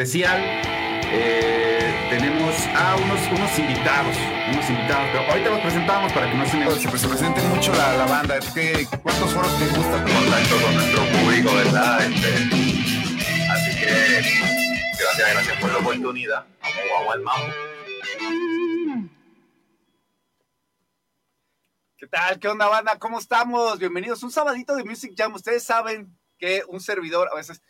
especial. Eh, tenemos a unos, unos invitados, unos invitados, pero ahorita los presentamos para que no se, me... se, presente mucho la, la banda. ¿Qué, ¿Cuántos foros te gusta? Contacto con nuestro público, ¿verdad? Este, así que gracias, gracias por la oportunidad. Vamos, vamos al mambo. ¿Qué tal? ¿Qué onda, banda? ¿Cómo estamos? Bienvenidos. Un sabadito de Music Jam. Ustedes saben que un servidor a veces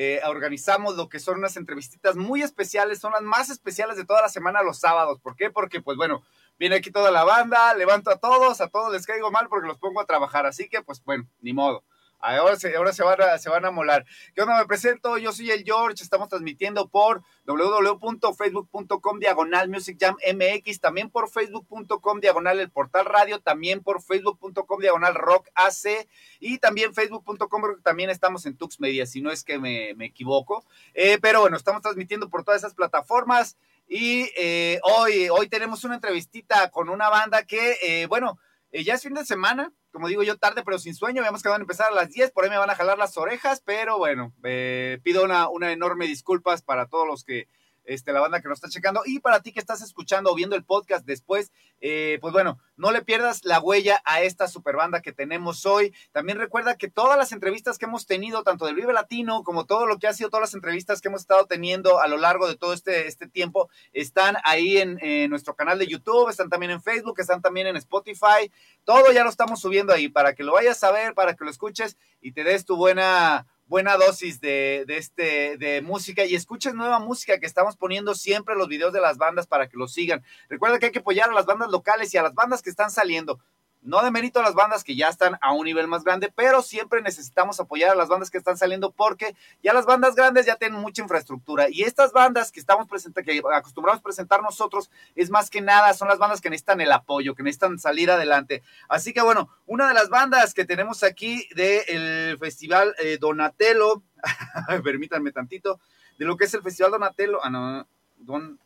eh, organizamos lo que son unas entrevistitas muy especiales, son las más especiales de toda la semana los sábados. ¿Por qué? Porque, pues bueno, viene aquí toda la banda, levanto a todos, a todos les caigo mal porque los pongo a trabajar. Así que, pues bueno, ni modo. Ahora se, ahora se, van a, van a molar. ¿Qué onda? Me presento, yo soy el George, estamos transmitiendo por www.facebook.com diagonal Music Jam MX, también por facebook.com diagonal el portal radio, también por facebook.com diagonal rock AC y también facebook.com también estamos en Tux Media, si no es que me, me equivoco. Eh, pero bueno, estamos transmitiendo por todas esas plataformas y eh, hoy, hoy tenemos una entrevistita con una banda que, eh, bueno, ya es fin de semana, como digo yo, tarde pero sin sueño. Habíamos que van a empezar a las 10, por ahí me van a jalar las orejas, pero bueno, eh, pido una, una enorme disculpas para todos los que este, la banda que nos está checando. Y para ti que estás escuchando o viendo el podcast después, eh, pues bueno, no le pierdas la huella a esta super banda que tenemos hoy. También recuerda que todas las entrevistas que hemos tenido, tanto del Vive Latino como todo lo que ha sido todas las entrevistas que hemos estado teniendo a lo largo de todo este, este tiempo, están ahí en, en nuestro canal de YouTube, están también en Facebook, están también en Spotify. Todo ya lo estamos subiendo ahí para que lo vayas a ver, para que lo escuches y te des tu buena buena dosis de, de, este, de música y escuches nueva música que estamos poniendo siempre los videos de las bandas para que los sigan. Recuerda que hay que apoyar a las bandas locales y a las bandas que están saliendo. No de mérito a las bandas que ya están a un nivel más grande, pero siempre necesitamos apoyar a las bandas que están saliendo porque ya las bandas grandes ya tienen mucha infraestructura y estas bandas que estamos presentando, que acostumbramos presentar nosotros, es más que nada, son las bandas que necesitan el apoyo, que necesitan salir adelante. Así que bueno, una de las bandas que tenemos aquí del Festival eh, Donatello, permítanme tantito, de lo que es el Festival Donatello, ah, no, Don,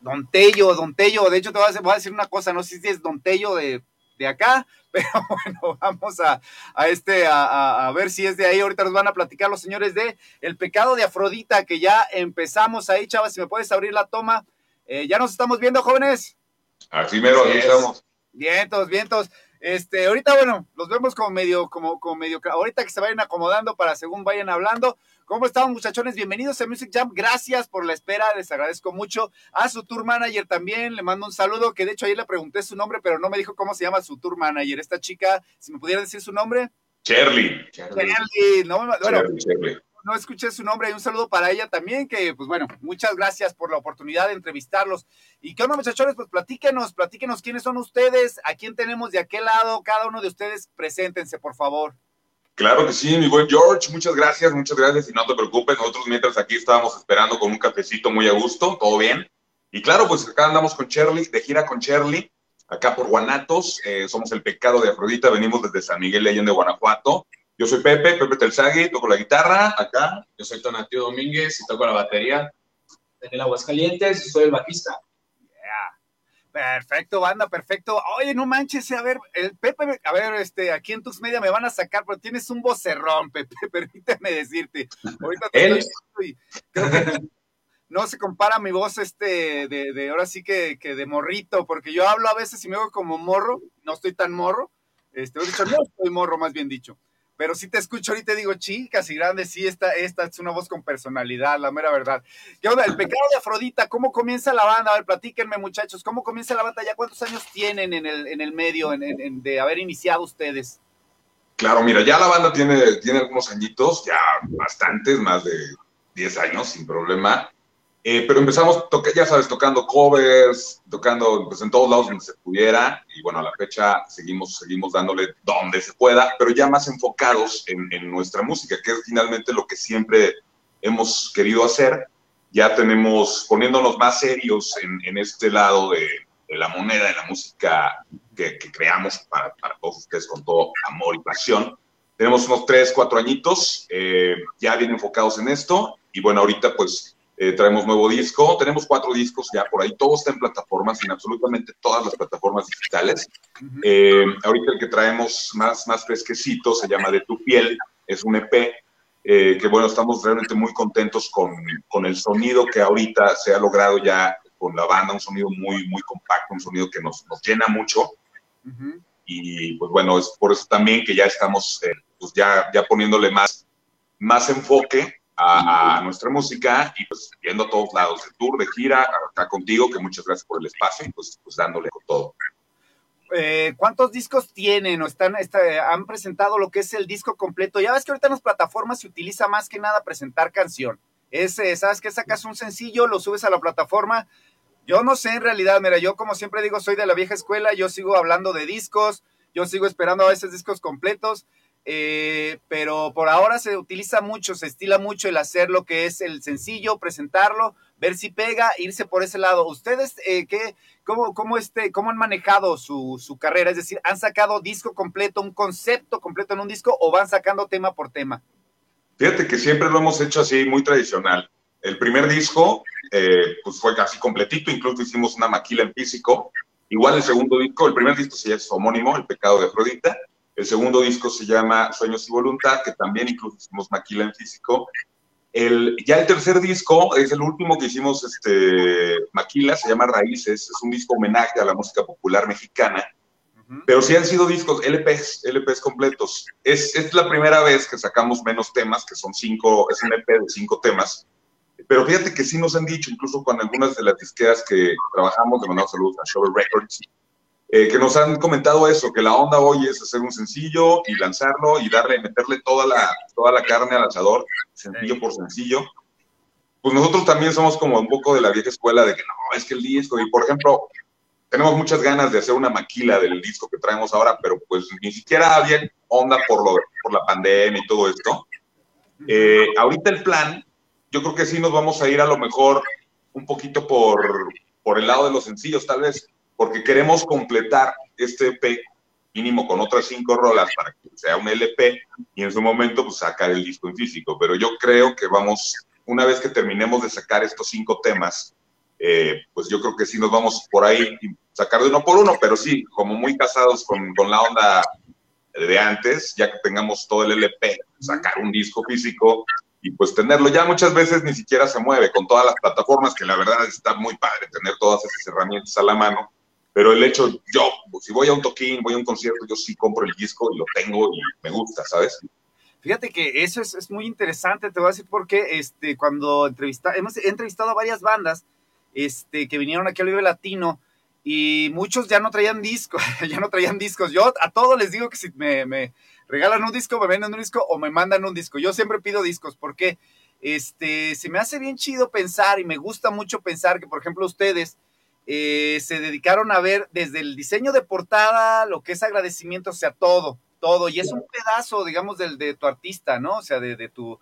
Don Tello, Don Tello, de hecho te voy a, voy a decir una cosa, no sé si es Don Tello de de acá, pero bueno, vamos a, a este, a, a, ver si es de ahí. Ahorita nos van a platicar los señores de El pecado de Afrodita, que ya empezamos ahí, chavas, si me puedes abrir la toma. Eh, ya nos estamos viendo, jóvenes. Así mero, ahí estamos. Vientos, vientos. Este, ahorita, bueno, los vemos como medio, como, como medio, ahorita que se vayan acomodando para según vayan hablando. ¿Cómo están, muchachones? Bienvenidos a Music Jam. Gracias por la espera, les agradezco mucho. A su tour manager también, le mando un saludo, que de hecho ayer le pregunté su nombre, pero no me dijo cómo se llama su tour manager. Esta chica, si me pudiera decir su nombre. Shirley. Shirley, no, bueno, Shirley, no escuché su nombre y un saludo para ella también, que pues bueno, muchas gracias por la oportunidad de entrevistarlos. Y qué onda muchachones, pues platíquenos, platíquenos quiénes son ustedes, a quién tenemos de aquel lado, cada uno de ustedes, preséntense por favor. Claro que sí, mi buen George, muchas gracias, muchas gracias y no te preocupes, nosotros mientras aquí estábamos esperando con un cafecito muy a gusto, todo bien. Y claro, pues acá andamos con Shirley, de gira con Shirley, acá por Guanatos, eh, somos el pecado de Afrodita, venimos desde San Miguel de Allende, Guanajuato. Yo soy Pepe, Pepe Telzagui, toco la guitarra acá. Yo soy Tonatio Domínguez y toco la batería. En el Aguascalientes soy el bajista. Perfecto, banda, perfecto. Oye, no manches, a ver, el Pepe, a ver, este, aquí en Tux Media me van a sacar, pero tienes un vocerrón, Pepe, permíteme decirte. Ahorita te ¿Él? estoy, creo que no se compara mi voz, este, de, de ahora sí que, que, de morrito, porque yo hablo a veces y me hago como morro, no estoy tan morro, este, he dicho, no estoy morro, más bien dicho pero sí te escucho ahorita digo, chicas y grandes, sí, esta, esta es una voz con personalidad, la mera verdad. ¿Qué onda? El pecado de Afrodita, ¿cómo comienza la banda? A ver, platíquenme, muchachos, ¿cómo comienza la banda? ¿Ya cuántos años tienen en el, en el medio de haber iniciado ustedes? Claro, mira, ya la banda tiene, tiene algunos añitos, ya bastantes, más de 10 años, sin problema. Eh, pero empezamos, ya sabes, tocando covers, tocando pues, en todos lados donde se pudiera, y bueno, a la fecha seguimos, seguimos dándole donde se pueda, pero ya más enfocados en, en nuestra música, que es finalmente lo que siempre hemos querido hacer. Ya tenemos, poniéndonos más serios en, en este lado de, de, la moneda, de la música que, que creamos para, para, todos ustedes con todo amor y pasión. Tenemos unos tres, cuatro añitos, eh, ya bien enfocados en esto, y bueno, ahorita pues eh, traemos nuevo disco, tenemos cuatro discos ya por ahí, todo está en plataformas, en absolutamente todas las plataformas digitales. Uh -huh. eh, ahorita el que traemos más, más fresquecito se llama De tu piel, es un EP eh, que bueno, estamos realmente muy contentos con, con, el sonido que ahorita se ha logrado ya con la banda, un sonido muy, muy compacto, un sonido que nos, nos llena mucho. Y pues bueno, es por eso también que ya estamos eh, pues ya, ya poniéndole más, más enfoque a, nuestra música y pues viendo a todos lados, de tour, de gira, acá contigo, que muchas gracias por el espacio y pues, pues dándole con todo. Eh, ¿cuántos discos tienen o están, han presentado lo que es el disco completo? Ya ves que ahorita en las plataformas se utiliza más que nada presentar canción. Es, eh, ¿sabes que Sacas un sencillo, lo subes a la plataforma. Yo no sé en realidad, mira, yo como siempre digo, soy de la vieja escuela, yo sigo hablando de discos, yo sigo esperando a veces discos completos, eh, pero por ahora se utiliza mucho, se estila mucho el hacer lo que es el sencillo, presentarlo, ver si pega, irse por ese lado. ¿Ustedes eh, qué, cómo, cómo, este, cómo han manejado su, carrera? Es decir, ¿han sacado disco completo, un concepto completo en un disco o van sacando tema por tema? Fíjate que siempre lo hemos hecho así, muy tradicional. El primer disco eh, pues fue casi completito, incluso hicimos una maquila en físico. Igual el segundo disco, el primer disco se llama homónimo, El pecado de Afrodita. El segundo disco se llama Sueños y Voluntad, que también incluso hicimos maquila en físico. El, ya el tercer disco es el último que hicimos este, Maquila, se llama Raíces, es un disco homenaje a la música popular mexicana, pero sí han sido discos LPs, LPs completos. Es, es la primera vez que sacamos menos temas, que son cinco, es un EP de cinco temas, pero fíjate que sí nos han dicho, incluso con algunas de las disqueras que trabajamos, de mandamos saludos a Shovel Records, eh, que nos han comentado eso, que la onda hoy es hacer un sencillo y lanzarlo y darle, meterle toda la, toda la carne al asador, sencillo por sencillo. Pues nosotros también somos como un poco de la vieja escuela de que no, es que el disco, y por ejemplo, tenemos muchas ganas de hacer una maquila del disco que traemos ahora, pero pues ni siquiera había onda por, lo, por la pandemia y todo esto. Eh, ahorita el plan, yo creo que sí nos vamos a ir a lo mejor un poquito por, por el lado de los sencillos, tal vez porque queremos completar este EP mínimo con otras cinco rolas para que sea un LP y en su momento pues sacar el disco en físico. Pero yo creo que vamos, una vez que terminemos de sacar estos cinco temas, eh, pues yo creo que sí nos vamos por ahí sacar de uno por uno, pero sí, como muy casados con, con la onda de antes, ya que tengamos todo el LP, sacar un disco físico y pues tenerlo. Ya muchas veces ni siquiera se mueve con todas las plataformas, que la verdad está muy padre tener todas esas herramientas a la mano pero el hecho, yo, si voy a un toquín, voy a un concierto, yo sí compro el disco y lo tengo y me gusta, ¿sabes? Fíjate que eso es, es muy interesante, te voy a decir porque este, cuando entrevista, hemos entrevistado a varias bandas este, que vinieron aquí al Vive Latino y muchos ya no traían discos, ya no traían discos. Yo a todos les digo que si me, me, regalan un disco, me venden un disco o me mandan un disco. Yo siempre pido discos porque este, se me hace bien chido pensar y me gusta mucho pensar que, por ejemplo, ustedes eh, se dedicaron a ver desde el diseño de portada, lo que es agradecimiento, o sea, todo, todo. Y es un pedazo, digamos, del, de tu artista, ¿no? O sea, de, tu,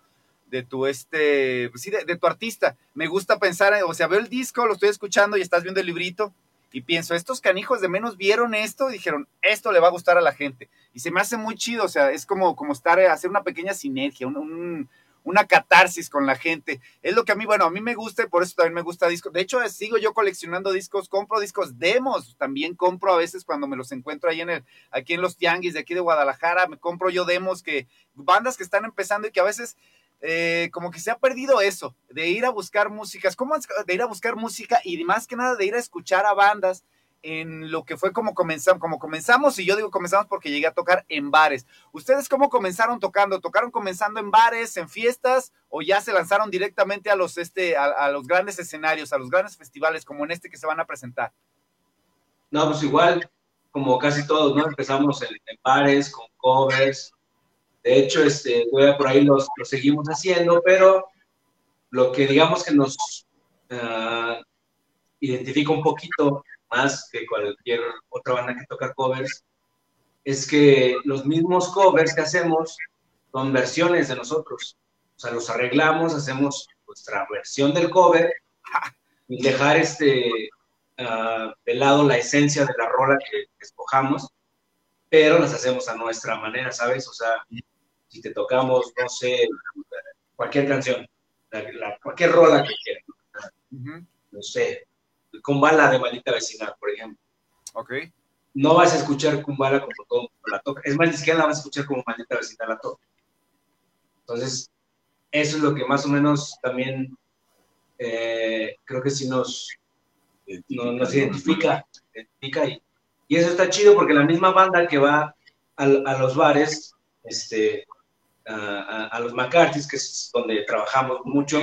de tu, este, pues sí, de, tu artista. Me gusta pensar, o sea, veo el disco, lo estoy escuchando y estás viendo el librito y pienso, estos canijos de menos vieron esto y dijeron, esto le va a gustar a la gente. Y se me hace muy chido, o sea, es como, como estar, hacer una pequeña sinergia, un una catarsis con la gente. Es lo que a mí, bueno, a mí me gusta y por eso también me gusta discos. De hecho, sigo yo coleccionando discos, compro discos demos, también compro a veces cuando me los encuentro ahí en el, aquí en los tianguis de aquí de Guadalajara, me compro yo demos que, bandas que están empezando y que a veces eh, como que se ha perdido eso, de ir a buscar músicas, ¿cómo? De ir a buscar música y más que nada de ir a escuchar a bandas en lo que fue como comenzamos, como comenzamos, y yo digo comenzamos porque llegué a tocar en bares. ¿Ustedes cómo comenzaron tocando? ¿Tocaron comenzando en bares, en fiestas, o ya se lanzaron directamente a los, este, a, los grandes escenarios, a los grandes festivales, como en este que se van a presentar? No, pues igual, como casi todos, ¿no? Empezamos en, bares, con covers. De hecho, este, por ahí los, seguimos haciendo, pero lo que digamos que nos uh, identifica un poquito más que cualquier otra banda que toca covers, es que los mismos covers que hacemos son versiones de nosotros. O sea, los arreglamos, hacemos nuestra versión del cover y dejar este, uh, de lado la esencia de la rola que, escojamos, pero las hacemos a nuestra manera, ¿sabes? O sea, si te tocamos, no sé, cualquier canción, cualquier rola que quieras, no sé, Kumbala de Maldita Vecindad, por ejemplo. Ok. No vas a escuchar Kumbala como todo la toca. Es más, ni siquiera la vas a escuchar como Maldita Vecindad la toca. Entonces, eso es lo que más o menos también eh, creo que sí nos, nos identifica, identifica y, y, eso está chido porque la misma banda que va a, a los bares, este, a, a, los McCarthy's, que es donde trabajamos mucho,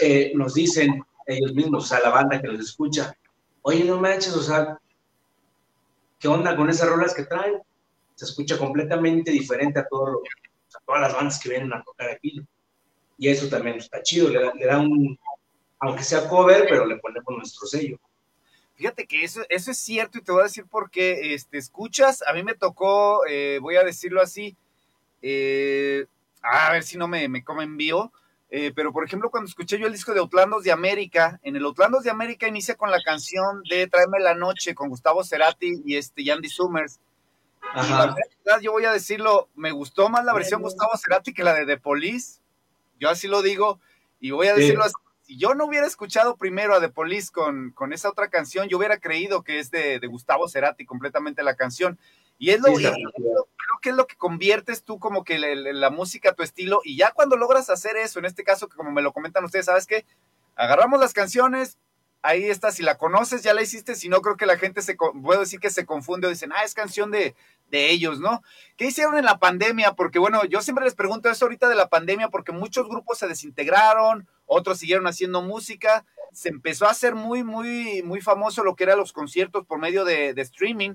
eh, nos dicen ellos mismos, o sea, la banda que los escucha, oye, no manches, o sea, ¿qué onda con esas rolas que traen? Se escucha completamente diferente a, todo a todas las bandas que vienen a tocar aquí. Y eso también está chido, le da, un, aunque sea cover, pero le ponemos nuestro sello. Fíjate que eso, eso es cierto y te voy a decir por qué. Este, escuchas, a mí me tocó, eh, voy a decirlo así, eh, a ver si no me, me comen vivo, eh, pero por ejemplo, cuando escuché yo el disco de Outlandos de América, en el Outlandos de América inicia con la canción de Tráeme la Noche con Gustavo Cerati y este Andy Summers. Y la verdad, yo voy a decirlo, me gustó más la versión Gustavo Cerati que la de The Police. Yo así lo digo, y voy a decirlo así. Si yo no hubiera escuchado primero a The Police con, con esa otra canción, yo hubiera creído que es de, de Gustavo Cerati completamente la canción. Y es lo, sí, creo que es lo que conviertes tú como que la, la, música a tu estilo. Y ya cuando logras hacer eso, en este caso, que como me lo comentan ustedes, ¿sabes qué? Agarramos las canciones, ahí está, si la conoces, ya la hiciste, si no, creo que la gente se, puedo decir que se confunde o dicen, ah, es canción de, de ellos, ¿no? ¿Qué hicieron en la pandemia? Porque bueno, yo siempre les pregunto eso ahorita de la pandemia porque muchos grupos se desintegraron, otros siguieron haciendo música, se empezó a hacer muy, muy, muy famoso lo que eran los conciertos por medio de streaming,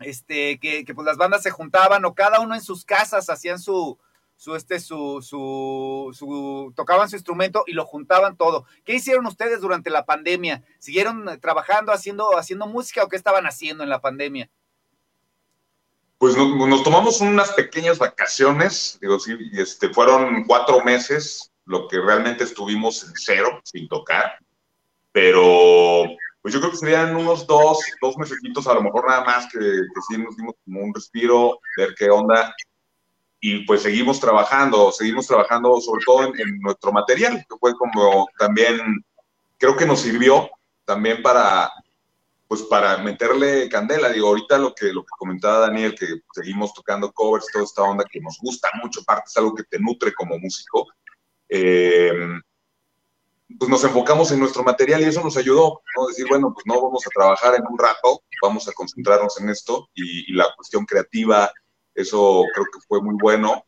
este, que, que, pues las bandas se juntaban o cada uno en sus casas hacían su, su, este, su, su, tocaban su instrumento y lo juntaban todo. ¿Qué hicieron ustedes durante la pandemia? ¿Siguieron trabajando, haciendo, haciendo música o qué estaban haciendo en la pandemia? Pues nos, nos tomamos unas pequeñas vacaciones, digo, sí, este, fueron cuatro meses, lo que realmente estuvimos en cero, sin tocar, pero pues yo creo que serían unos dos, dos mesecitos, a lo mejor nada más, que, que nos dimos como un respiro, ver qué onda, y pues seguimos trabajando, seguimos trabajando sobre todo en, en, nuestro material, que fue como también, creo que nos sirvió también para, pues para meterle candela, digo, ahorita lo que, lo que comentaba Daniel, que seguimos tocando covers, toda esta onda que nos gusta mucho, aparte es algo que te nutre como músico, eh, pues nos enfocamos en nuestro material y eso nos ayudó, ¿no? Decir, bueno, pues no vamos a trabajar en un rato, vamos a concentrarnos en esto y, y la cuestión creativa, eso creo que fue muy bueno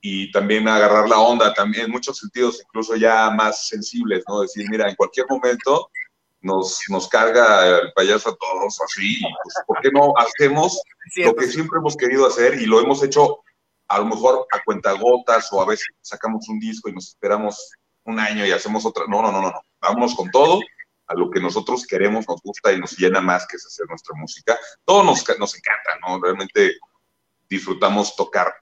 y también agarrar la onda, también en muchos sentidos, incluso ya más sensibles, ¿no? Decir, mira, en cualquier momento nos, nos carga el payaso a todos así, pues, ¿por qué no hacemos lo que siempre hemos querido hacer y lo hemos hecho a lo mejor a cuentagotas o a veces sacamos un disco y nos esperamos un año y hacemos otra. No, no, no, no, no. Vámonos con todo a lo que nosotros queremos, nos gusta y nos llena más que es hacer nuestra música. Todo nos, nos encanta, ¿no? Realmente disfrutamos tocar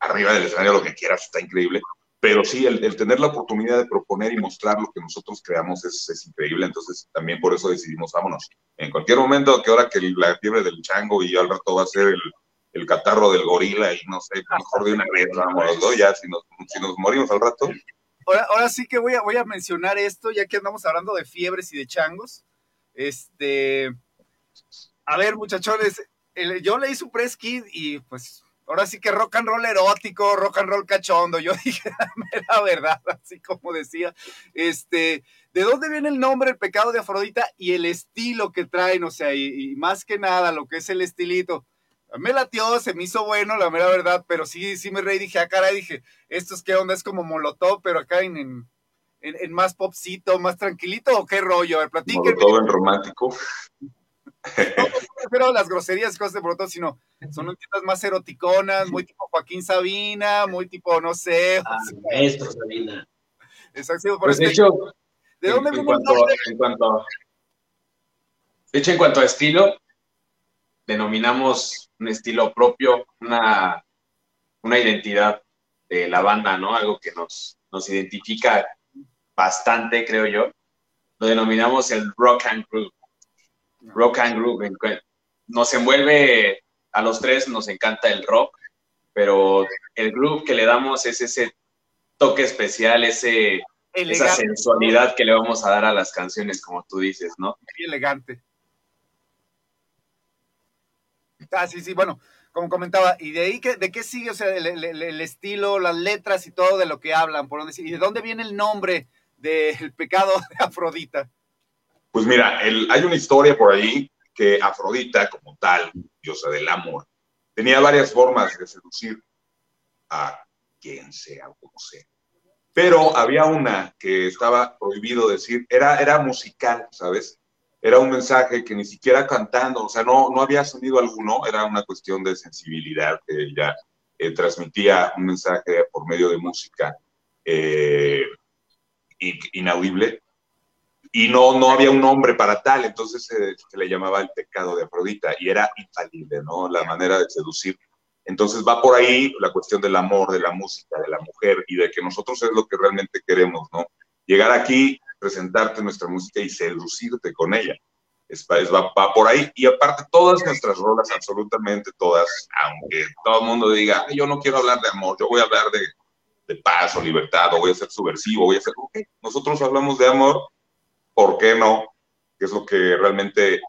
arriba del escenario lo que quieras, está increíble. Pero sí, el, el tener la oportunidad de proponer y mostrar lo que nosotros creamos es, es, increíble. Entonces, también por eso decidimos, vámonos. En cualquier momento, que ahora que la fiebre del chango y al rato va a ser el, el catarro del gorila y no sé, mejor de una vez, vámonos, ¿no? Ya, si nos, si nos morimos al rato. Ahora, ahora sí que voy a, voy a mencionar esto, ya que andamos hablando de fiebres y de changos. Este. A ver, muchachones, yo leí su press kit y pues ahora sí que rock and roll erótico, rock and roll cachondo. Yo dije la verdad, así como decía. Este, ¿de dónde viene el nombre, el pecado de Afrodita y el estilo que traen? O sea, y más que nada, lo que es el estilito me latió, se me hizo bueno, la mera verdad, pero sí, sí me reí, dije, ah, caray, dije, esto es qué onda, es como Molotov, pero acá en, en, en más popcito, más tranquilito, o qué rollo, a ver, platíquenme. Molotov en romántico. No, no prefiero las groserías y cosas de Molotov, sino son tiendas más eroticonas, muy tipo Joaquín Sabina, muy tipo, no sé. Ah, maestro Sabina. Exacto, por pues este, de hecho, ¿de dónde en, viene cuanto, el nombre? en cuanto, de hecho, en cuanto a estilo, denominamos un estilo propio, una, una identidad de la banda, ¿no? Algo que nos, nos identifica bastante, creo yo. Lo denominamos el rock and groove. Rock and groove. Nos envuelve a los tres, nos encanta el rock, pero el groove que le damos es ese toque especial, ese, Elegante. esa sensualidad que le vamos a dar a las canciones, como tú dices, ¿no? Muy elegante. Ah, sí, sí, bueno, como comentaba, y de ahí, que, ¿de qué sigue? O sea, el, estilo, las letras y todo de lo que hablan, por dónde, y de dónde viene el nombre del pecado de Afrodita. Pues mira, hay una historia por ahí que Afrodita, como tal, diosa del amor, tenía varias formas de seducir a quien sea o como sea. Pero había una que estaba prohibido decir, era, era musical, ¿sabes? Era un mensaje que ni siquiera cantando, o sea, no, no había sonido alguno, era una cuestión de sensibilidad que ella eh, transmitía un mensaje por medio de música eh, inaudible y no, no había un nombre para tal, entonces se, le llamaba el pecado de Afrodita y era infalible, ¿no? La manera de seducir. Entonces va por ahí la cuestión del amor, de la música, de la mujer y de que nosotros es lo que realmente queremos, ¿no? Llegar aquí presentarte nuestra música y seducirte con ella. Es, va, por ahí. Y aparte, todas nuestras rolas, absolutamente todas, aunque todo el mundo diga, yo no quiero hablar de amor, yo voy a hablar de, de paz o libertad, o voy a ser subversivo, voy a ser, ok, nosotros hablamos de amor, ¿por qué no? Que es lo que realmente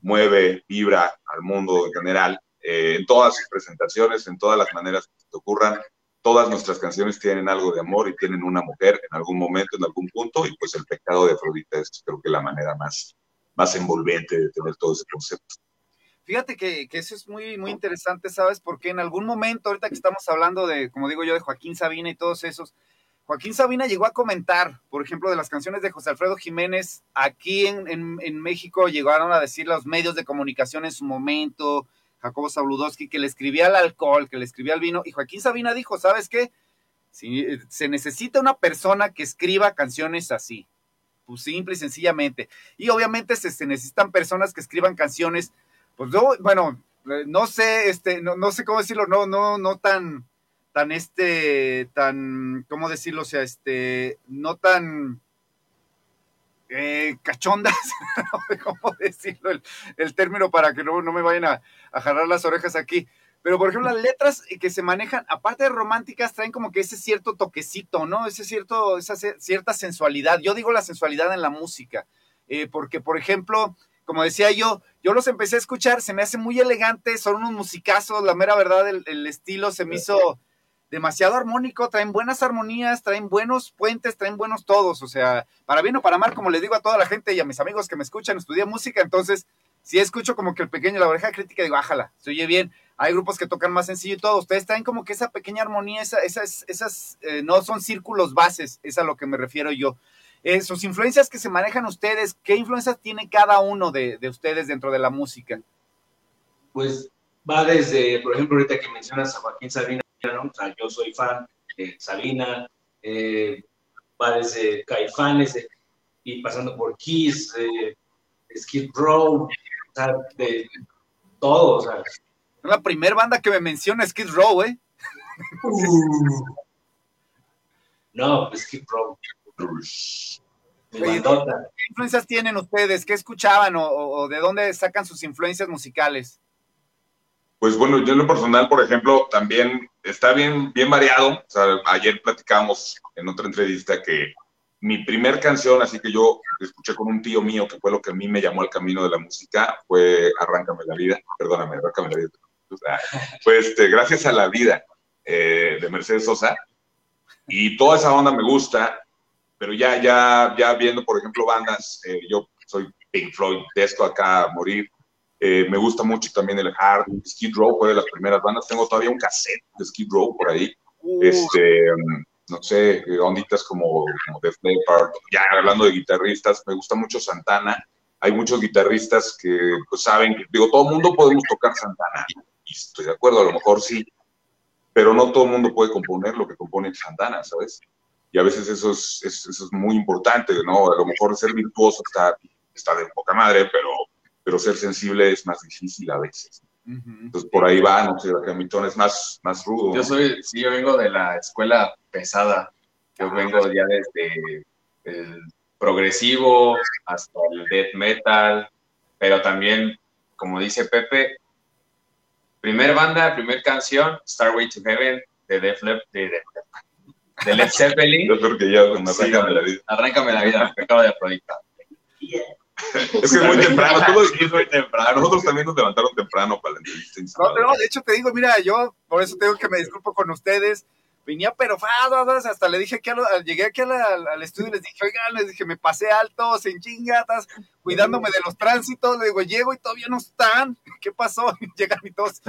mueve, vibra al mundo en general, eh, en todas sus presentaciones, en todas las maneras que te ocurran todas nuestras canciones tienen algo de amor y tienen una mujer en algún momento, en algún punto, y pues el pecado de Afrodita es creo que la manera más, más envolvente de tener todo ese concepto. Fíjate que, que, eso es muy, muy interesante, ¿sabes? Porque en algún momento, ahorita que estamos hablando de, como digo yo, de Joaquín Sabina y todos esos, Joaquín Sabina llegó a comentar, por ejemplo, de las canciones de José Alfredo Jiménez, aquí en, en, en México llegaron a decir los medios de comunicación en su momento, Jacobo Sabludowski, que le escribía al alcohol, que le escribía al vino, y Joaquín Sabina dijo, ¿sabes qué? Si, se necesita una persona que escriba canciones así, pues simple y sencillamente. Y obviamente se, se necesitan personas que escriban canciones, pues yo, bueno, eh, no sé, este, no, no sé cómo decirlo, no, no, no tan, tan este, tan, ¿cómo decirlo? O sea, este, no tan eh, cachondas, ¿cómo decirlo el, término para que no, no me vayan a, a jalar las orejas aquí? Pero, por ejemplo, las letras que se manejan, aparte de románticas, traen como que ese cierto toquecito, ¿no? Ese cierto, esa cierta sensualidad. Yo digo la sensualidad en la música, eh, porque, por ejemplo, como decía yo, yo los empecé a escuchar, se me hace muy elegante, son unos musicazos, la mera verdad, el, el estilo se me hizo demasiado armónico, traen buenas armonías, traen buenos puentes, traen buenos todos, o sea, para bien o para mal, como les digo a toda la gente y a mis amigos que me escuchan, estudié música, entonces, si escucho como que el pequeño, la oreja crítica, digo, ájala, se oye bien, hay grupos que tocan más sencillo y todo, ustedes traen como que esa pequeña armonía, esa, esas, esas eh, no son círculos bases, es a lo que me refiero yo. Eh, sus influencias que se manejan ustedes, ¿qué influencias tiene cada uno de, de ustedes dentro de la música? Pues va desde, por ejemplo, ahorita que mencionas a Joaquín Sabina, yo soy fan de Sabina, eh, va desde Caifanes y pasando por Kiss, Skid Row, de todo, Es la primera banda que me menciona Skid Row, ¿eh? no, Skid Row. ¿Qué influencias tienen ustedes? ¿Qué escuchaban o, de dónde sacan sus influencias musicales? Pues bueno, yo en lo personal, por ejemplo, también está bien, bien variado. ayer platicábamos en otra entrevista que mi primer canción, así que yo escuché con un tío mío, que fue lo que a mí me llamó al camino de la música, fue Arráncame la vida, perdóname, Arráncame la vida. pues este, gracias a la vida eh, de Mercedes Sosa. Y toda esa onda me gusta, pero ya, ya, ya viendo, por ejemplo, bandas, eh, yo soy Pink Floyd, esto acá a morir, eh, me gusta mucho también el hard. Skid Row fue de las primeras bandas. Tengo todavía un cassette de Skid Row por ahí. Este, no sé, onditas como, como Def Leppard. Ya hablando de guitarristas, me gusta mucho Santana. Hay muchos guitarristas que pues, saben que, digo, todo el mundo podemos tocar Santana. Y estoy de acuerdo, a lo mejor sí. Pero no todo el mundo puede componer lo que compone Santana, ¿sabes? Y a veces eso es, eso es muy importante, ¿no? A lo mejor ser virtuoso está, está de poca madre, pero pero ser sensible es más difícil a veces. Entonces por ahí va, no sé, Hamilton es más, más rudo. Yo soy, sí, yo vengo de la escuela pesada. Yo vengo ya desde el progresivo hasta el death metal, pero también, como dice Pepe, primer banda, primer canción, Starway to Heaven, de Def Leppard, de, de, Led Zeppelin. Yo creo que ya, arráncame la vida. Arráncame la vida, pecado de Afrodita. Es que es muy temprano, todo es muy temprano. Nosotros también nos levantaron temprano para la entrevista. No, no, de hecho te digo, mira, yo por eso tengo que me disculpo con ustedes. Venía pero hasta le dije que llegué aquí al, estudio y les dije, oigan, les dije, me pasé alto, sin chingatas, cuidándome de los tránsitos. Le digo, llego y todavía no están. ¿Qué pasó? Llegan y todos,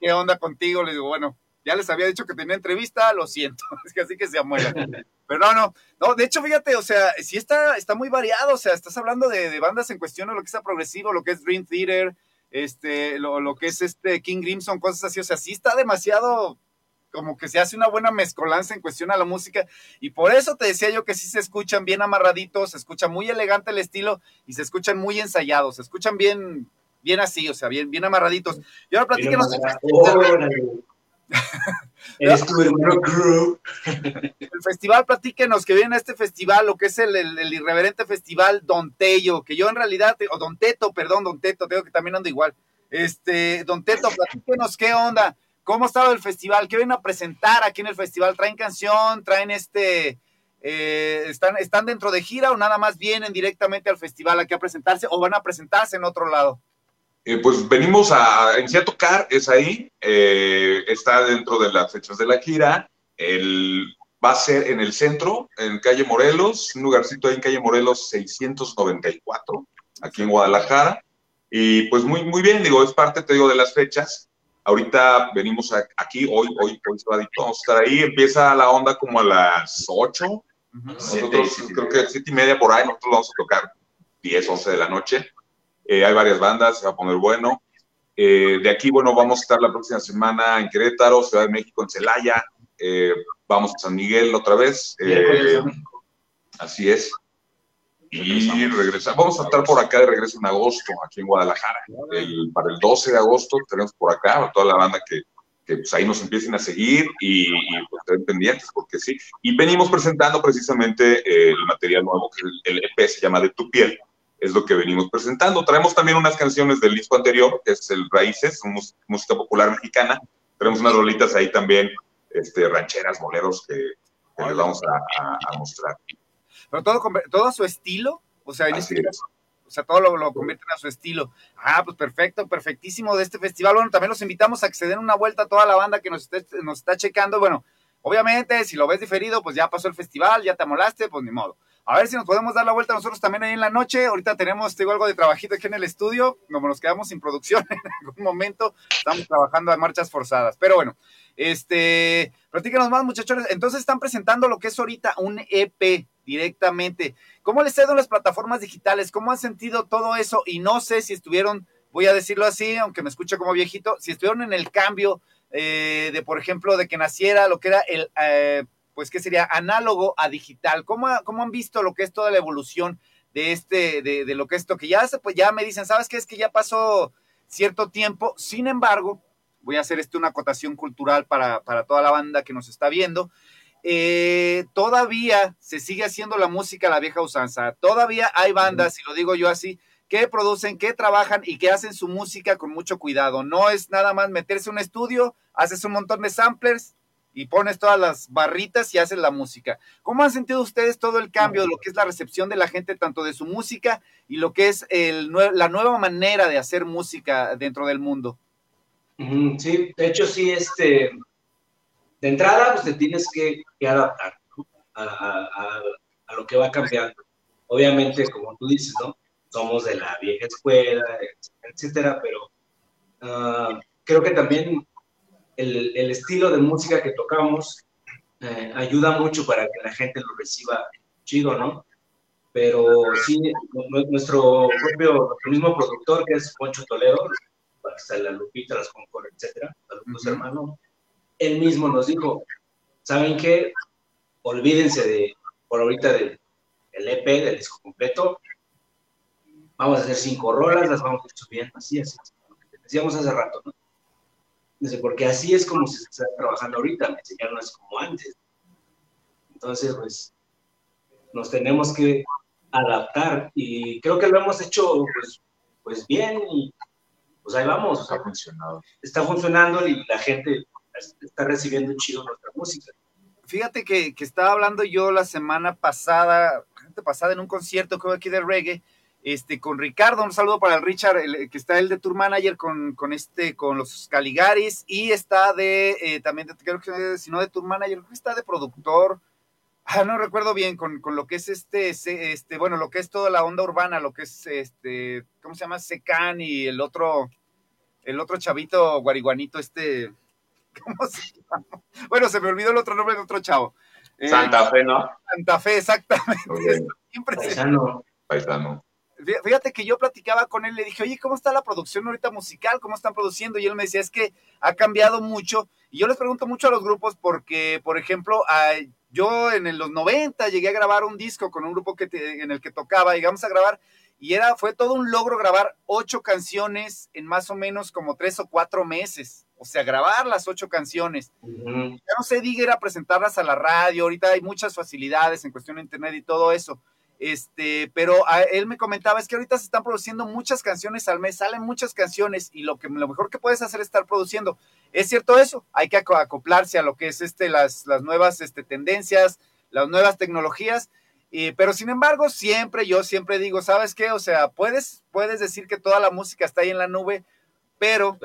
¿qué onda contigo? Le digo, bueno, ya les había dicho que tenía entrevista, lo siento, es que así que se muera. Pero no, no, no, de hecho, fíjate, o sea, sí está, está muy variado, o sea, estás hablando de, bandas en cuestión, o lo que sea progresivo, lo que es Dream Theater, este, lo, lo, que es este King Crimson, cosas así, o sea, sí está demasiado, como que se hace una buena mezcolanza en cuestión a la música, y por eso te decía yo que sí se escuchan bien amarraditos, se escucha muy elegante el estilo, y se escuchan muy ensayados, se escuchan bien, bien así, o sea, bien, bien amarraditos. Y ahora platíquenos. El festival, platíquenos que viene a este festival, lo que es el, irreverente festival Don Tello, que yo en realidad, o Don Teto, perdón, Don Teto, tengo que también ando igual. Este, Don Teto, platíquenos qué onda, cómo ha estado el festival, qué vienen a presentar aquí en el festival, traen canción, traen este, eh, están, están dentro de gira o nada más vienen directamente al festival aquí a presentarse o van a presentarse en otro lado. Eh, pues venimos a, en a tocar, es ahí, eh, está dentro de las fechas de la gira, el, va a ser en el centro, en calle Morelos, un lugarcito ahí en calle Morelos 694, aquí en Guadalajara, y pues muy, muy bien, digo, es parte, te digo, de las fechas, ahorita venimos aquí, hoy, hoy, hoy vamos a estar ahí, empieza la onda como a las 8, creo que 7 y media por ahí, nosotros vamos a tocar 10, 11 de la noche, eh, hay varias bandas, se va a poner bueno. Eh, de aquí, bueno, vamos a estar la próxima semana en Querétaro, Ciudad de México, en Celaya. Eh, vamos a San Miguel otra vez. así es. Y regresamos. Vamos a estar por acá de regreso en agosto, aquí en Guadalajara. para el 12 de agosto tenemos por acá toda la banda que, que pues, ahí nos empiecen a seguir y, y pues, estén pendientes, porque sí. Y venimos presentando precisamente el material nuevo, que el, el EP se llama De Tu Piel es lo que venimos presentando. Traemos también unas canciones del disco anterior, que es el Raíces, música popular mexicana. Tenemos unas rolitas ahí también, este, rancheras, boleros, que, les vamos a, mostrar. Pero todo, todo a su estilo, o sea, este o sea, todo lo, lo, convierten a su estilo. Ah, pues perfecto, perfectísimo de este festival. Bueno, también los invitamos a que se den una vuelta a toda la banda que nos, nos está checando. Bueno, obviamente, si lo ves diferido, pues ya pasó el festival, ya te amolaste, pues ni modo. A ver si nos podemos dar la vuelta nosotros también ahí en la noche. Ahorita tenemos, tengo algo de trabajito aquí en el estudio, como nos quedamos sin producción en algún momento, estamos trabajando a marchas forzadas. Pero bueno, este, platíquenos más muchachos. Entonces están presentando lo que es ahorita un EP directamente. ¿Cómo les ha ido en las plataformas digitales? ¿Cómo han sentido todo eso? Y no sé si estuvieron, voy a decirlo así, aunque me escuche como viejito, si estuvieron en el cambio eh, de, por ejemplo, de que naciera lo que era el... Eh, pues, ¿qué sería? Análogo a digital. ¿Cómo, cómo han visto lo que es toda la evolución de este, de, de lo que esto, que ya, pues ya me dicen, ¿sabes qué? Es que ya pasó cierto tiempo. Sin embargo, voy a hacer esto una acotación cultural para, para toda la banda que nos está viendo. Eh, todavía se sigue haciendo la música a la vieja usanza. Todavía hay bandas, y lo digo yo así, que producen, que trabajan y que hacen su música con mucho cuidado. No es nada más meterse en un estudio, haces un montón de samplers y pones todas las barritas y haces la música. ¿Cómo han sentido ustedes todo el cambio de lo que es la recepción de la gente, tanto de su música y lo que es la nueva manera de hacer música dentro del mundo? Sí, de hecho sí, este, de entrada pues te tienes que, adaptar a, lo que va cambiando. Obviamente, como tú dices, ¿no? Somos de la vieja escuela, etcétera, pero ah, creo que también el, el, estilo de música que tocamos eh, ayuda mucho para que la gente lo reciba chido, ¿no? Pero sí, nuestro propio, nuestro mismo productor, que es Poncho Toledo, está la Lupita, las Concord, etcétera, los hermanos, él mismo nos dijo, ¿saben qué? Olvídense de, por ahorita del EP, del disco completo, vamos a hacer cinco rolas, las vamos a ir subiendo, así, así, decíamos hace rato, ¿no? Porque así es como se está trabajando ahorita, me enseñaron es como antes. Entonces, pues, nos tenemos que adaptar y creo que lo hemos hecho, pues, pues bien y pues ahí vamos. Está funcionando. Está funcionando y la gente está recibiendo chido nuestra música. Fíjate que, que estaba hablando yo la semana pasada, pasada en un concierto que hubo aquí de reggae, este, con Ricardo, un saludo para el Richard, que está el de Tour Manager con, con este, con los Caligaris, y está de, eh, también, creo que si no de Tour Manager, creo que está de productor, ah, no recuerdo bien, con, con, lo que es este, este, bueno, lo que es toda la onda urbana, lo que es este, ¿cómo se llama? Secan y el otro, el otro chavito guariguanito, este, ¿cómo se llama? Bueno, se me olvidó el otro nombre de otro chavo. Eh, Santa Fe, ¿no? Santa Fe, exactamente. Impresionante. Paisano. Fíjate que yo platicaba con él, le dije, oye, ¿cómo está la producción ahorita musical? ¿Cómo están produciendo? Y él me decía, es que ha cambiado mucho. Y yo les pregunto mucho a los grupos porque, por ejemplo, yo en los 90 llegué a grabar un disco con un grupo que en el que tocaba, llegamos a grabar, y era, fue todo un logro grabar ocho canciones en más o menos como tres o cuatro meses. O sea, grabar las ocho canciones. Ya no se diga era presentarlas a la radio, ahorita hay muchas facilidades en cuestión de internet y todo eso este, pero él me comentaba es que ahorita se están produciendo muchas canciones al mes, salen muchas canciones y lo que lo mejor que puedes hacer es estar produciendo. Es cierto eso, hay que acoplarse a lo que es este las, las nuevas este, tendencias, las nuevas tecnologías. pero sin embargo, siempre, yo siempre digo, ¿sabes qué? O sea, puedes, puedes decir que toda la música está ahí en la nube, pero,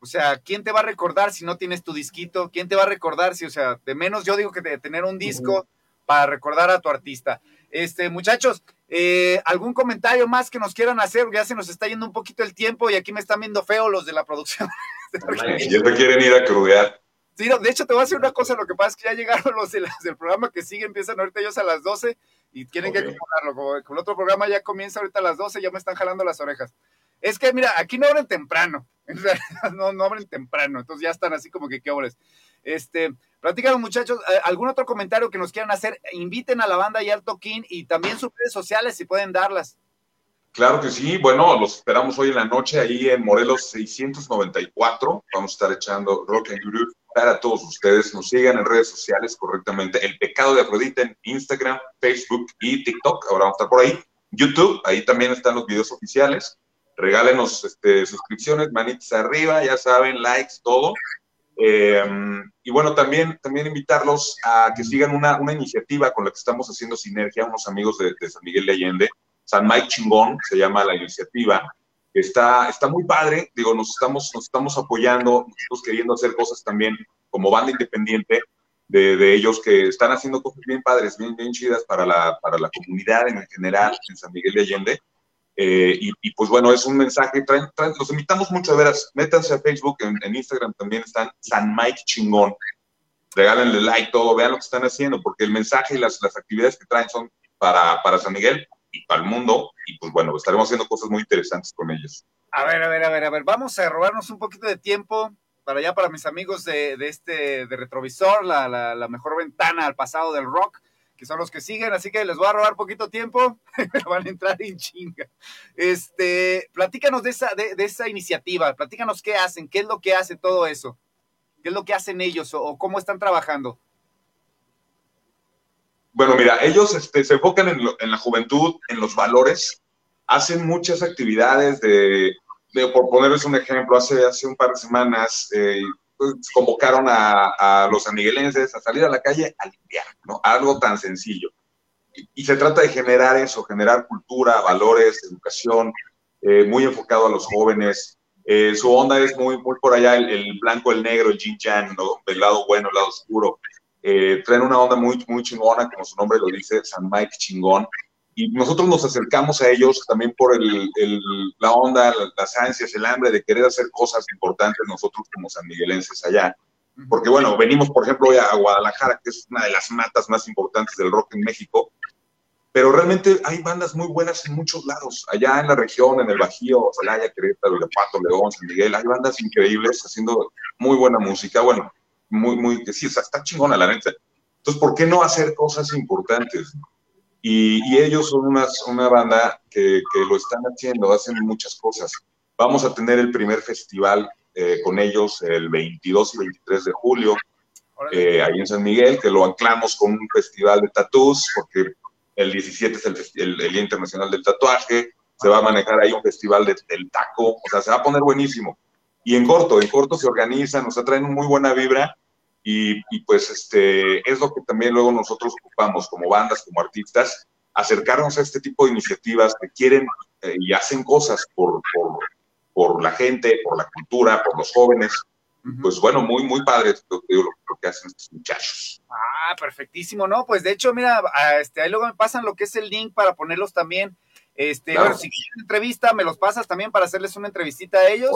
o sea, ¿quién te va a recordar si no tienes tu disquito? ¿Quién te va a recordar si, o sea, de menos yo digo que de tener un disco para recordar a tu artista? Este, muchachos, eh, ¿algún comentario más que nos quieran hacer? Ya se nos está yendo un poquito el tiempo y aquí me están viendo feo los de la producción. ya te quieren ir a crudear. Sí, de hecho te voy a decir una cosa, lo que pasa es que ya llegaron los del programa que sigue, empiezan ahorita ellos a las 12 y tienen que acomodarlo, como, el otro programa ya comienza ahorita a las 12, ya me están jalando las orejas. Es que mira, aquí no abren temprano, en realidad no, no abren temprano, entonces ya están así como que qué obres. Este, Platícanos, muchachos, eh, ¿algún otro comentario que nos quieran hacer? Inviten a la banda y al Toquín y también sus redes sociales si pueden darlas. Claro que sí, bueno, los esperamos hoy en la noche ahí en Morelos 694. Vamos a estar echando Rock and Groove para todos ustedes. Nos sigan en redes sociales correctamente. El Pecado de Afrodita en Instagram, Facebook y TikTok. Ahora vamos a estar por ahí. YouTube, ahí también están los videos oficiales. Regálenos este, suscripciones, manitas arriba, ya saben, likes, todo. Eh, y bueno, también, también invitarlos a que sigan una, una, iniciativa con la que estamos haciendo sinergia, unos amigos de, San Miguel de Allende, San Mike Chingón, se llama la iniciativa. Está, está muy padre, digo, nos estamos, nos estamos apoyando, nosotros queriendo hacer cosas también como banda independiente, de, de, ellos que están haciendo cosas bien padres, bien, bien chidas para la, para la comunidad en general en San Miguel de Allende. Eh, y, pues bueno, es un mensaje, los invitamos mucho a veras, métanse a Facebook, en, Instagram también están San Mike Chingón, regálenle like, todo, vean lo que están haciendo, porque el mensaje y las, las actividades que traen son para, para San Miguel y para el mundo, y pues bueno, estaremos haciendo cosas muy interesantes con ellos. A ver, a ver, a ver, a ver, vamos a robarnos un poquito de tiempo para allá, para mis amigos de, de este, de Retrovisor, la, la, la mejor ventana al pasado del rock que son los que siguen, así que les voy a robar poquito tiempo, van a entrar en chinga. Este, platícanos de esa, de, esa iniciativa, platícanos qué hacen, qué es lo que hace todo eso, qué es lo que hacen ellos o, cómo están trabajando. Bueno, mira, ellos este, se enfocan en, la juventud, en los valores, hacen muchas actividades de, por ponerles un ejemplo, hace, hace un par de semanas eh, pues, convocaron a, los amiguelenses a salir a la calle a limpiar, ¿no? Algo tan sencillo. Y, se trata de generar eso, generar cultura, valores, educación, eh, muy enfocado a los jóvenes. Eh, su onda es muy, muy por allá, el, blanco, el negro, el yin yang, ¿no? El lado bueno, el lado oscuro. Eh, traen una onda muy, muy chingona, como su nombre lo dice, San Mike chingón y nosotros nos acercamos a ellos también por el, la onda, las ansias, el hambre de querer hacer cosas importantes nosotros como sanmiguelenses allá. Porque bueno, venimos por ejemplo a Guadalajara, que es una de las matas más importantes del rock en México, pero realmente hay bandas muy buenas en muchos lados. Allá en la región, en el Bajío, Celaya, Querétaro, Lepato, León, San Miguel, hay bandas increíbles haciendo muy buena música. Bueno, muy, muy, sí, está chingona la neta. Entonces, ¿por qué no hacer cosas importantes? Y, ellos son una, una banda que, que, lo están haciendo, hacen muchas cosas. Vamos a tener el primer festival eh, con ellos el 22 y 23 de julio, eh, ahí en San Miguel, que lo anclamos con un festival de tatús, porque el 17 es el, el, Día Internacional del Tatuaje, se va a manejar ahí un festival de, del taco, o sea, se va a poner buenísimo. Y en corto, en corto se organizan, nos traen muy buena vibra y, pues este, es lo que también luego nosotros ocupamos como bandas, como artistas, acercarnos a este tipo de iniciativas que quieren eh, y hacen cosas por, por, por, la gente, por la cultura, por los jóvenes. Pues bueno, muy, muy padre lo, lo, que hacen estos muchachos. Ah, perfectísimo, ¿no? Pues de hecho, mira, este, ahí luego me pasan lo que es el link para ponerlos también. Este, bueno, si quieren entrevista, me los pasas también para hacerles una entrevistita a ellos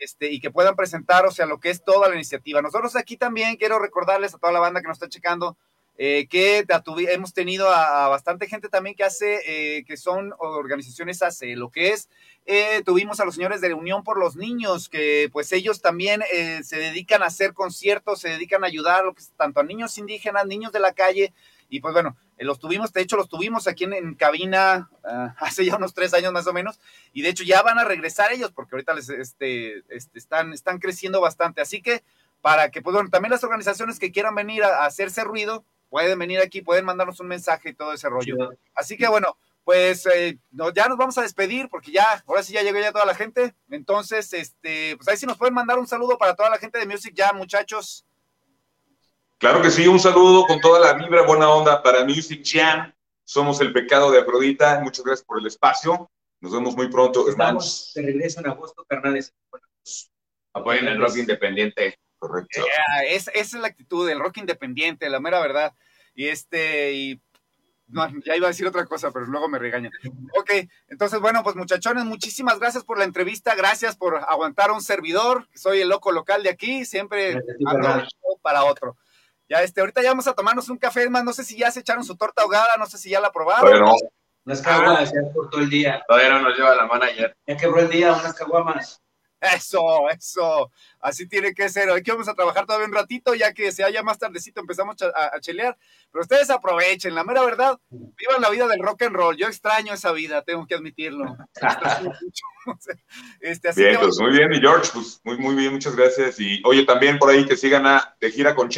este, y que puedan presentar, o sea, lo que es toda la iniciativa. Nosotros aquí también quiero recordarles a toda la banda que nos está checando eh, que hemos tenido a, bastante gente también que hace, eh, que son organizaciones hace lo que es, eh, tuvimos a los señores de la Unión por los Niños, que pues ellos también se dedican a hacer conciertos, se dedican a ayudar tanto a niños indígenas, niños de la calle, y pues bueno, los tuvimos, de hecho los tuvimos aquí en, cabina ah, hace ya unos tres años más o menos, y de hecho ya van a regresar ellos, porque ahorita les, este, este, están, están creciendo bastante, así que para que, pues bueno, también las organizaciones que quieran venir a hacerse ruido, pueden venir aquí, pueden mandarnos un mensaje y todo ese rollo. Así que bueno, pues eh, ya nos vamos a despedir porque ya, ahora sí ya llegó ya toda la gente. Entonces, este, pues ahí sí nos pueden mandar un saludo para toda la gente de Music Jam, muchachos. Claro que sí, un saludo con toda la vibra, buena onda para Music Jam. Somos el pecado de Afrodita. Muchas gracias por el espacio. Nos vemos muy pronto, hermanos. Se regresa en agosto, carnales. Apoyen el rock independiente. Correcto. esa es la actitud del rock independiente, la mera verdad. Y este, y ya iba a decir otra cosa, pero luego me regañan. Ok, entonces, bueno, pues muchachones, muchísimas gracias por la entrevista, gracias por aguantar un servidor, soy el loco local de aquí, siempre ando para otro. Ya, este, ahorita ya vamos a tomarnos un café, más no sé si ya se echaron su torta ahogada, no sé si ya la probaron. Bueno. Unas caguamas, ya por todo el día. Todavía no nos lleva la manager. Ya quebró el día, unas caguamas. Eso, eso. Así tiene que ser. Hoy que vamos a trabajar todavía un ratito, ya que se haya más tardecito empezamos a, chelear. Pero ustedes aprovechen, la mera verdad, vivan la vida del rock and roll. Yo extraño esa vida, tengo que admitirlo. este, bien, pues muy bien, y George, pues muy, muy bien, muchas gracias. Y oye, también por ahí que sigan a De Gira con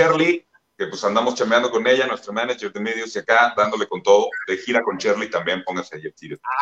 Cherly pues andamos chameando con ella, nuestro manager de medios y acá dándole con todo, de gira con Shirley también, póngase ahí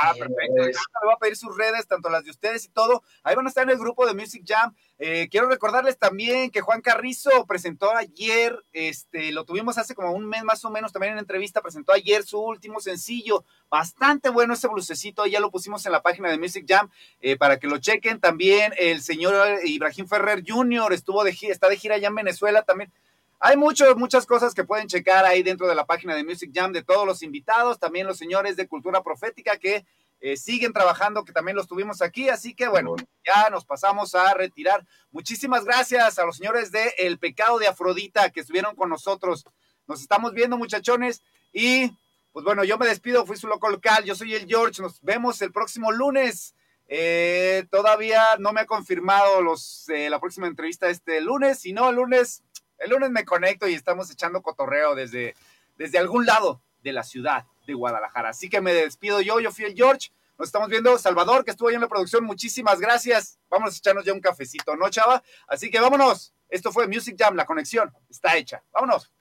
Ah, perfecto. me voy a pedir sus redes, tanto las de ustedes y todo. Ahí van a estar en el grupo de Music Jam. Eh, quiero recordarles también que Juan Carrizo presentó ayer, este, lo tuvimos hace como un mes más o menos también en entrevista, presentó ayer su último sencillo, bastante bueno ese blucecito, ya lo pusimos en la página de Music Jam eh, para que lo chequen. También el señor Ibrahim Ferrer Jr. estuvo de gira, está de gira allá en Venezuela también hay mucho, muchas cosas que pueden checar ahí dentro de la página de Music Jam de todos los invitados, también los señores de Cultura Profética que eh, siguen trabajando, que también los tuvimos aquí. Así que bueno, ya nos pasamos a retirar. Muchísimas gracias a los señores de El Pecado de Afrodita que estuvieron con nosotros. Nos estamos viendo, muchachones. Y pues bueno, yo me despido, fui su loco local, yo soy el George, nos vemos el próximo lunes. Eh, todavía no me ha confirmado los, eh, la próxima entrevista este lunes, si no, el lunes el lunes me conecto y estamos echando cotorreo desde, desde algún lado de la ciudad de Guadalajara. Así que me despido yo, yo fui el George. Nos estamos viendo Salvador, que estuvo ahí en la producción. Muchísimas gracias. Vamos a echarnos ya un cafecito, ¿no, chava? Así que vámonos. Esto fue Music Jam, la conexión está hecha. Vámonos.